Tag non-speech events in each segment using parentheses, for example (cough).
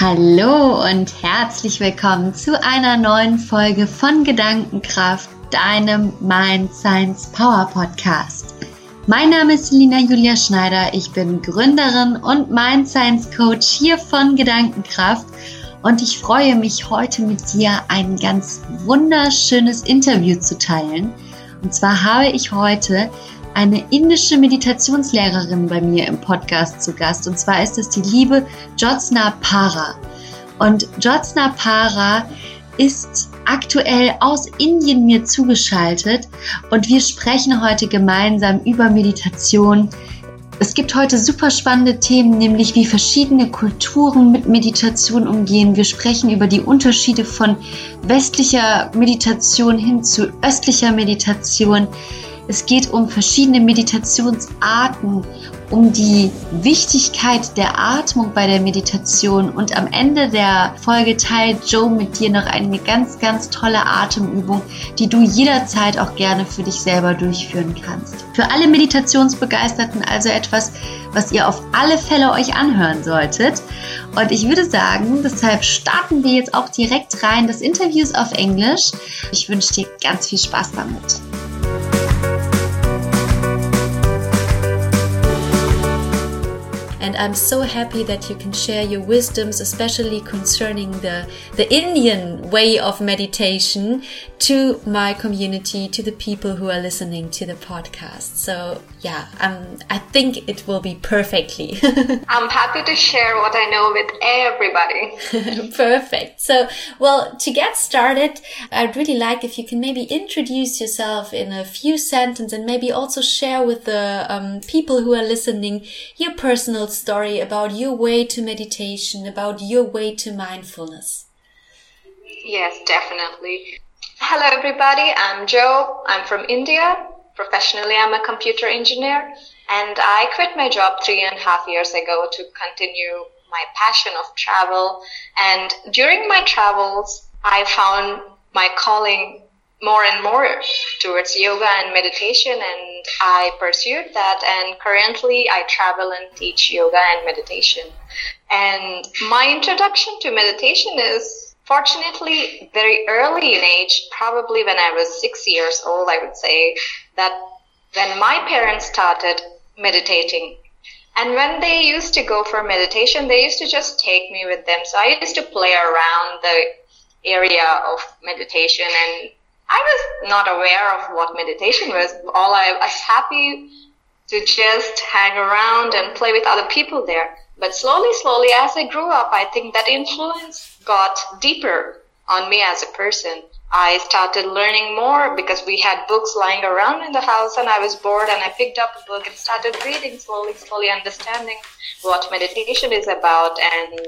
Hallo und herzlich willkommen zu einer neuen Folge von Gedankenkraft, deinem Mind Science Power Podcast. Mein Name ist Lina Julia Schneider, ich bin Gründerin und Mind Science Coach hier von Gedankenkraft und ich freue mich heute mit dir ein ganz wunderschönes Interview zu teilen. Und zwar habe ich heute eine indische Meditationslehrerin bei mir im Podcast zu Gast. Und zwar ist es die liebe Jyotsna Para. Und Jyotsna Para ist aktuell aus Indien mir zugeschaltet und wir sprechen heute gemeinsam über Meditation. Es gibt heute super spannende Themen, nämlich wie verschiedene Kulturen mit Meditation umgehen. Wir sprechen über die Unterschiede von westlicher Meditation hin zu östlicher Meditation. Es geht um verschiedene Meditationsarten, um die Wichtigkeit der Atmung bei der Meditation und am Ende der Folge teilt Joe mit dir noch eine ganz, ganz tolle Atemübung, die du jederzeit auch gerne für dich selber durchführen kannst. Für alle Meditationsbegeisterten also etwas, was ihr auf alle Fälle euch anhören solltet. Und ich würde sagen, deshalb starten wir jetzt auch direkt rein. Das Interview ist auf Englisch. Ich wünsche dir ganz viel Spaß damit. And I'm so happy that you can share your wisdoms, especially concerning the, the Indian way of meditation to my community, to the people who are listening to the podcast. So yeah, um, I think it will be perfectly. (laughs) I'm happy to share what I know with everybody. (laughs) Perfect. So, well, to get started, I'd really like if you can maybe introduce yourself in a few sentences and maybe also share with the um, people who are listening your personal story about your way to meditation, about your way to mindfulness. Yes, definitely. Hello, everybody. I'm Joe. I'm from India. Professionally, I'm a computer engineer, and I quit my job three and a half years ago to continue my passion of travel. And during my travels, I found my calling more and more towards yoga and meditation and I pursued that and currently I travel and teach yoga and meditation. And my introduction to meditation is fortunately very early in age, probably when I was six years old, I would say that when my parents started meditating and when they used to go for meditation, they used to just take me with them. So I used to play around the area of meditation and I was not aware of what meditation was. All I, I was happy to just hang around and play with other people there. But slowly, slowly, as I grew up, I think that influence got deeper on me as a person. I started learning more because we had books lying around in the house and I was bored and I picked up a book and started reading slowly, slowly understanding what meditation is about. And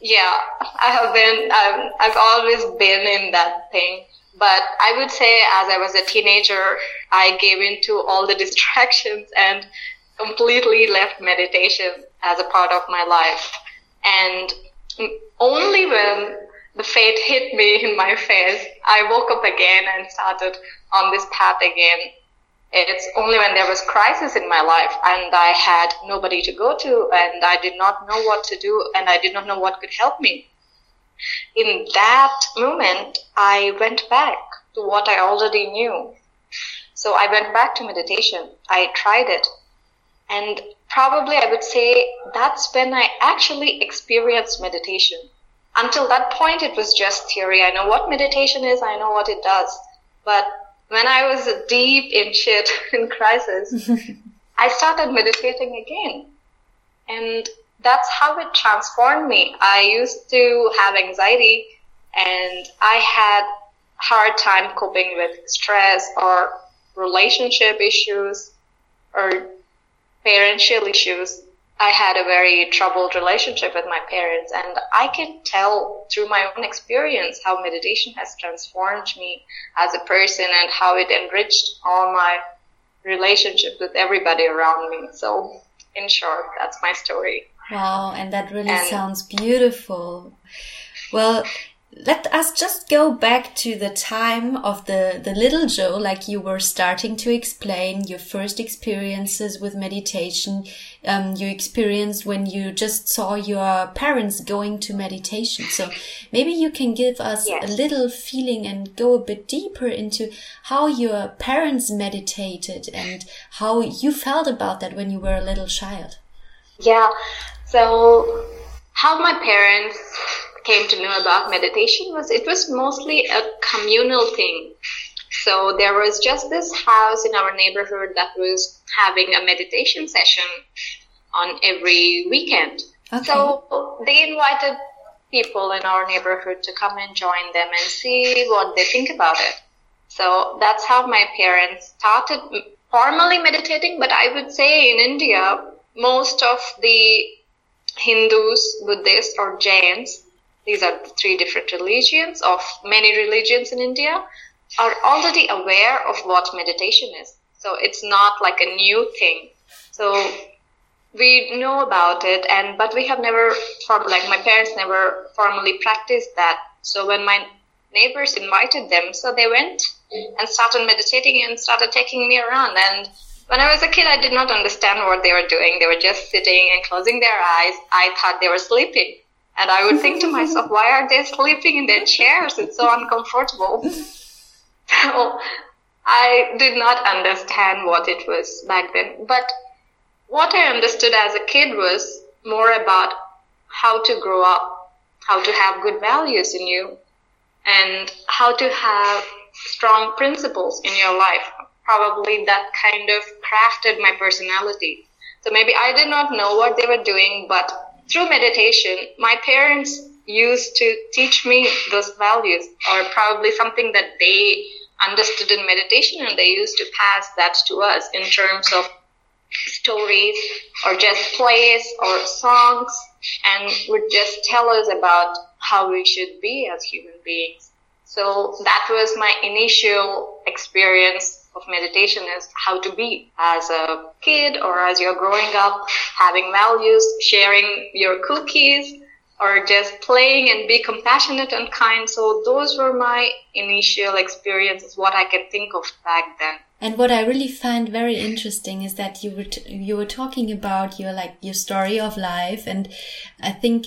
yeah, I have been, I've, I've always been in that thing. But I would say as I was a teenager, I gave in to all the (laughs) distractions and completely left meditation as a part of my life. And only when the fate hit me in my face. I woke up again and started on this path again. It's only when there was crisis in my life and I had nobody to go to and I did not know what to do and I did not know what could help me. In that moment, I went back to what I already knew. So I went back to meditation. I tried it. And probably I would say that's when I actually experienced meditation until that point, it was just theory. I know what meditation is. I know what it does. But when I was deep in shit, (laughs) in crisis, (laughs) I started meditating again. And that's how it transformed me. I used to have anxiety and I had hard time coping with stress or relationship issues or parental issues. I had a very troubled relationship with my parents, and I can tell through my own experience how meditation has transformed me as a person and how it enriched all my relationships with everybody around me. So, in short, that's my story. Wow, and that really and sounds beautiful. Well, let us just go back to the time of the, the little Joe, like you were starting to explain your first experiences with meditation. Um, you experienced when you just saw your parents going to meditation. So maybe you can give us yes. a little feeling and go a bit deeper into how your parents meditated and how you felt about that when you were a little child. Yeah. So how my parents came to know about meditation was it was mostly a communal thing. So there was just this house in our neighborhood that was having a meditation session on every weekend. Okay. So they invited people in our neighborhood to come and join them and see what they think about it. So that's how my parents started formally meditating. But I would say in India, most of the Hindus, Buddhists, or Jains these are the three different religions of many religions in India, are already aware of what meditation is. So it's not like a new thing. So we know about it and but we have never like my parents never formally practiced that. So when my neighbors invited them, so they went and started meditating and started taking me around and when I was a kid, I did not understand what they were doing. They were just sitting and closing their eyes. I thought they were sleeping. And I would think to myself, why are they sleeping in their chairs? It's so uncomfortable. (laughs) So I did not understand what it was back then. But what I understood as a kid was more about how to grow up, how to have good values in you, and how to have strong principles in your life. Probably that kind of crafted my personality. So maybe I did not know what they were doing, but through meditation, my parents used to teach me those values, or probably something that they understood in meditation, and they used to pass that to us in terms of stories or just plays or songs, and would just tell us about how we should be as human beings. So that was my initial experience of meditation is how to be as a kid or as you're growing up, having values, sharing your cookies, or just playing and be compassionate and kind. So those were my initial experiences, what I can think of back then. And what I really find very interesting is that you were you were talking about your like your story of life, and I think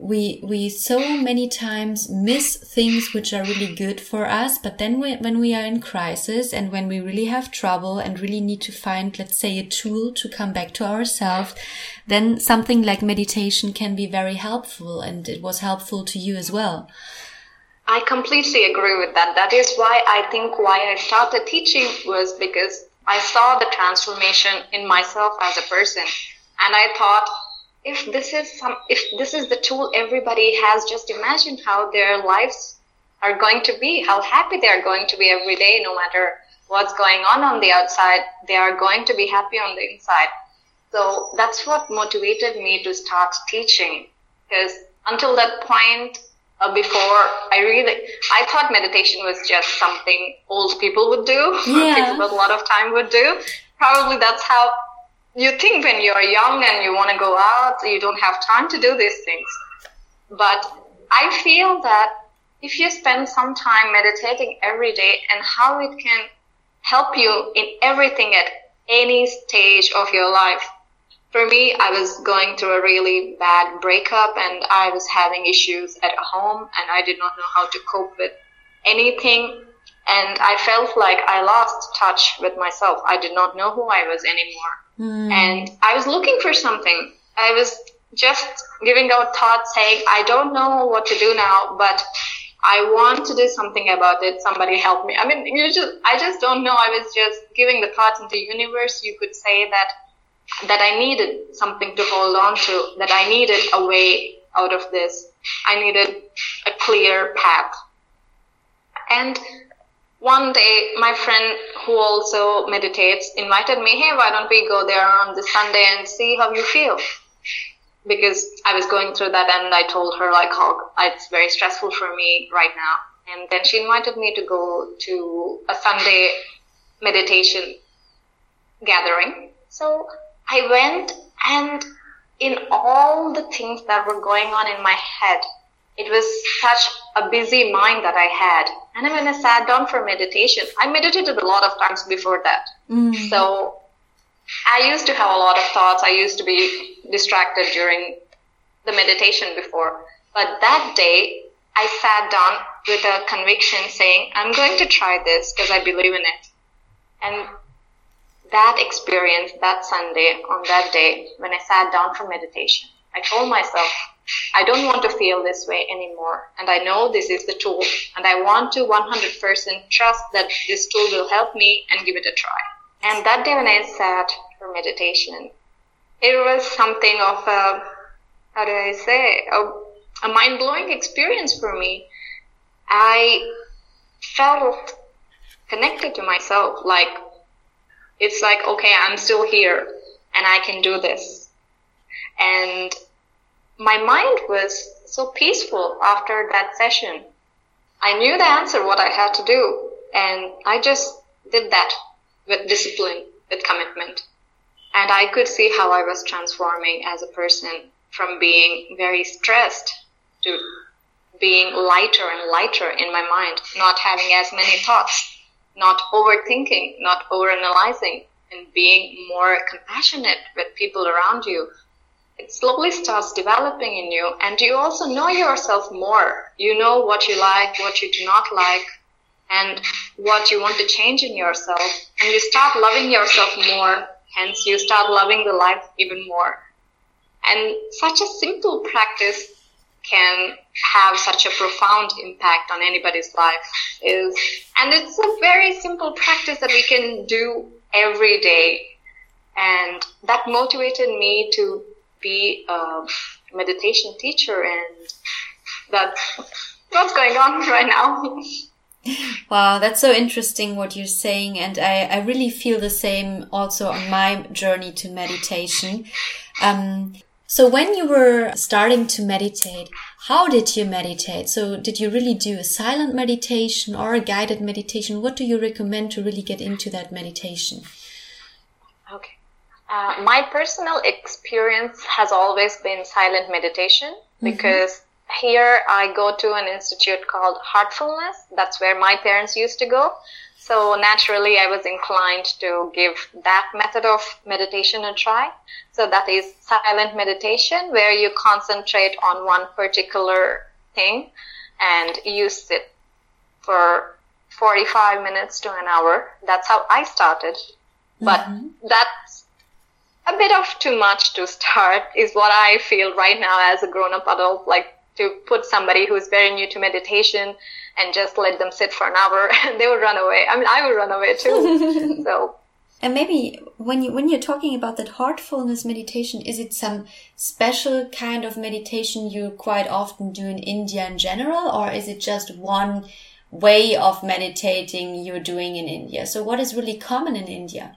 we we so many times miss things which are really good for us but then we, when we are in crisis and when we really have trouble and really need to find let's say a tool to come back to ourselves then something like meditation can be very helpful and it was helpful to you as well. I completely agree with that. That is why i think why i started teaching was because i saw the transformation in myself as a person. And i thought if this is some if this is the tool everybody has just imagine how their lives are going to be how happy they are going to be every day no matter what's going on on the outside they are going to be happy on the inside so that's what motivated me to start teaching because until that point uh, before I really, I thought meditation was just something old people would do, (laughs) yeah. people with a lot of time would do. Probably that's how you think when you're young and you want to go out, you don't have time to do these things. But I feel that if you spend some time meditating every day and how it can help you in everything at any stage of your life. For me, I was going through a really bad breakup and I was having issues at home and I did not know how to cope with anything. And I felt like I lost touch with myself. I did not know who I was anymore. Mm. And I was looking for something. I was just giving out thoughts saying, I don't know what to do now, but I want to do something about it. Somebody help me. I mean, you just, I just don't know. I was just giving the thoughts into the universe. You could say that, that I needed something to hold on to, that I needed a way out of this. I needed a clear path. And one day my friend who also meditates invited me hey why don't we go there on this sunday and see how you feel? Because i was going through that and i told her like oh it's very stressful for me right now. And then she invited me to go to a sunday meditation gathering. So i went and in all the things that were going on in my head it was such a busy mind that I had. And when I sat down for meditation, I meditated a lot of times before that. Mm. So I used to have a lot of thoughts. I used to be distracted during the meditation before. But that day, I sat down with a conviction saying, I'm going to try this because I believe in it. And that experience, that Sunday, on that day, when I sat down for meditation, I told myself, I don't want to feel this way anymore. And I know this is the tool. And I want to 100% trust that this tool will help me and give it a try. And that day when I sat for meditation, it was something of a, how do I say, a, a mind blowing experience for me. I felt connected to myself. Like, it's like, okay, I'm still here and I can do this. And my mind was so peaceful after that session. I knew the answer, what I had to do. And I just did that with discipline, with commitment. And I could see how I was transforming as a person from being very stressed to being lighter and lighter in my mind, not having as many thoughts, not overthinking, not overanalyzing, and being more compassionate with people around you. It slowly starts developing in you, and you also know yourself more. You know what you like, what you do not like, and what you want to change in yourself. And you start loving yourself more, hence, you start loving the life even more. And such a simple practice can have such a profound impact on anybody's life is and it's a very simple practice that we can do every day and that motivated me to be a meditation teacher and that's what's going on (laughs) right now Wow, that's so interesting what you're saying. And I, I really feel the same also on my journey to meditation. Um, so when you were starting to meditate, how did you meditate? So did you really do a silent meditation or a guided meditation? What do you recommend to really get into that meditation? Uh, my personal experience has always been silent meditation mm-hmm. because mm-hmm. here I go to an institute called Heartfulness. That's where my parents used to go. So naturally, I was inclined to give that method of meditation a try. So that is silent meditation where you concentrate on one particular thing and you sit for 45 minutes to an hour. That's how I started. But mm-hmm. that's a bit of too much to start is what I feel right now as a grown up adult. Like to put somebody who's very new to meditation and just let them sit for an hour (laughs) and they would run away. I mean, I would run away too. (laughs) so. And maybe when you when you're talking about that heartfulness meditation, is it some special kind of meditation you quite often do in India in general, or is it just one way of meditating you're doing in India? So what is really common in India?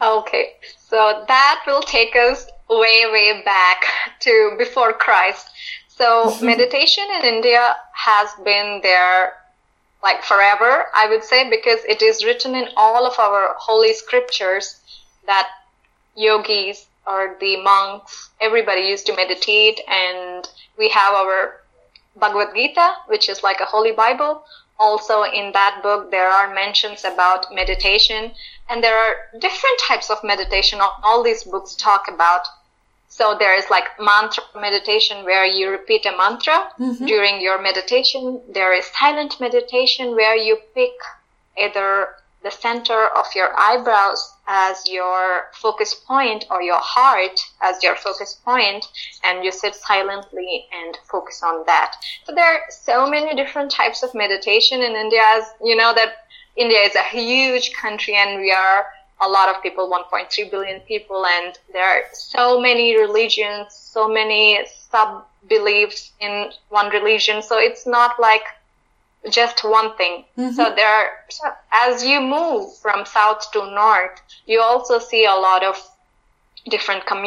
Okay, so that will take us way, way back (laughs) to before Christ. So mm-hmm. meditation in India has been there like forever, I would say, because it is written in all of our holy scriptures that yogis or the monks, everybody used to meditate and we have our Bhagavad Gita, which is like a holy Bible. Also in that book, there are mentions about meditation and there are different types of meditation. All these books talk about so there is like mantra meditation where you repeat a mantra mm-hmm. during your meditation. There is silent meditation where you pick either the center of your eyebrows as your focus point or your heart as your focus point and you sit silently and focus on that. So there are so many different types of meditation in India as you know that India is a huge country and we are a lot of people, 1.3 billion people, and there are so many religions, so many sub beliefs in one religion. So it's not like just one thing. Mm-hmm. So there are, so as you move from south to north, you also see a lot of different communities